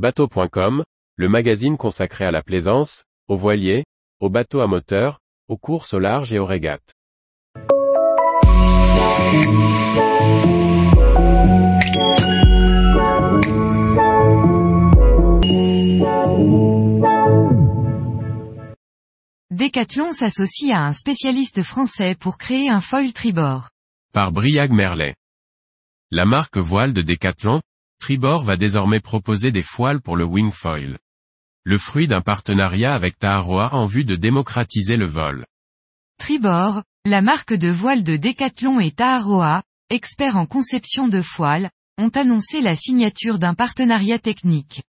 Bateau.com, le magazine consacré à la plaisance, aux voiliers, aux bateaux à moteur, aux courses au large et aux régates. Decathlon s'associe à un spécialiste français pour créer un foil tribord. Par Briag Merlet. La marque voile de Decathlon, Tribord va désormais proposer des foiles pour le wingfoil. Le fruit d'un partenariat avec Taharoa en vue de démocratiser le vol. Tribord, la marque de voile de Decathlon et Taharoa, experts en conception de foiles, ont annoncé la signature d'un partenariat technique.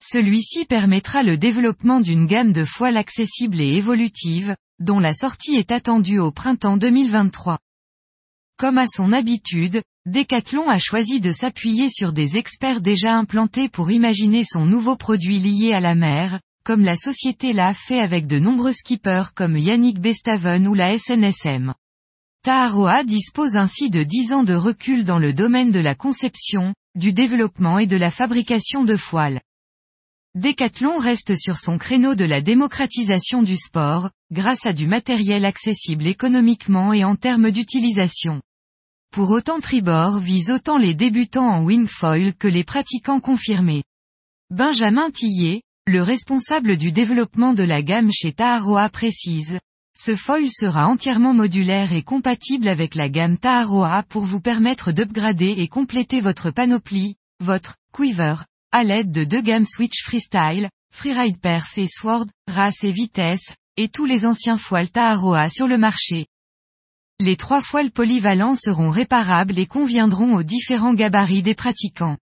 Celui-ci permettra le développement d'une gamme de voiles accessibles et évolutives, dont la sortie est attendue au printemps 2023. Comme à son habitude, Decathlon a choisi de s'appuyer sur des experts déjà implantés pour imaginer son nouveau produit lié à la mer, comme la société l'a fait avec de nombreux skippers comme Yannick Bestaven ou la SNSM. Taharoa dispose ainsi de 10 ans de recul dans le domaine de la conception, du développement et de la fabrication de voiles. Decathlon reste sur son créneau de la démocratisation du sport, grâce à du matériel accessible économiquement et en termes d'utilisation. Pour autant Tribord vise autant les débutants en wingfoil que les pratiquants confirmés. Benjamin Tillet, le responsable du développement de la gamme chez Taharoa précise, ce foil sera entièrement modulaire et compatible avec la gamme Taharoa pour vous permettre d'upgrader et compléter votre panoplie, votre quiver, à l'aide de deux gammes Switch Freestyle, Freeride Perf et Sword, race et vitesse, et tous les anciens foils Taharoa sur le marché. Les trois foils polyvalents seront réparables et conviendront aux différents gabarits des pratiquants.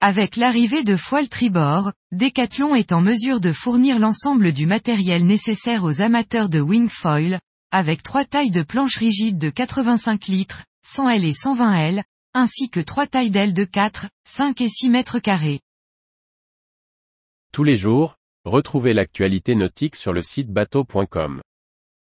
Avec l'arrivée de foils tribord, Decathlon est en mesure de fournir l'ensemble du matériel nécessaire aux amateurs de wingfoil, avec trois tailles de planches rigides de 85 litres, 100 L et 120 L, ainsi que trois tailles d'ailes de 4, 5 et 6 mètres carrés. Tous les jours, retrouvez l'actualité nautique sur le site bateau.com.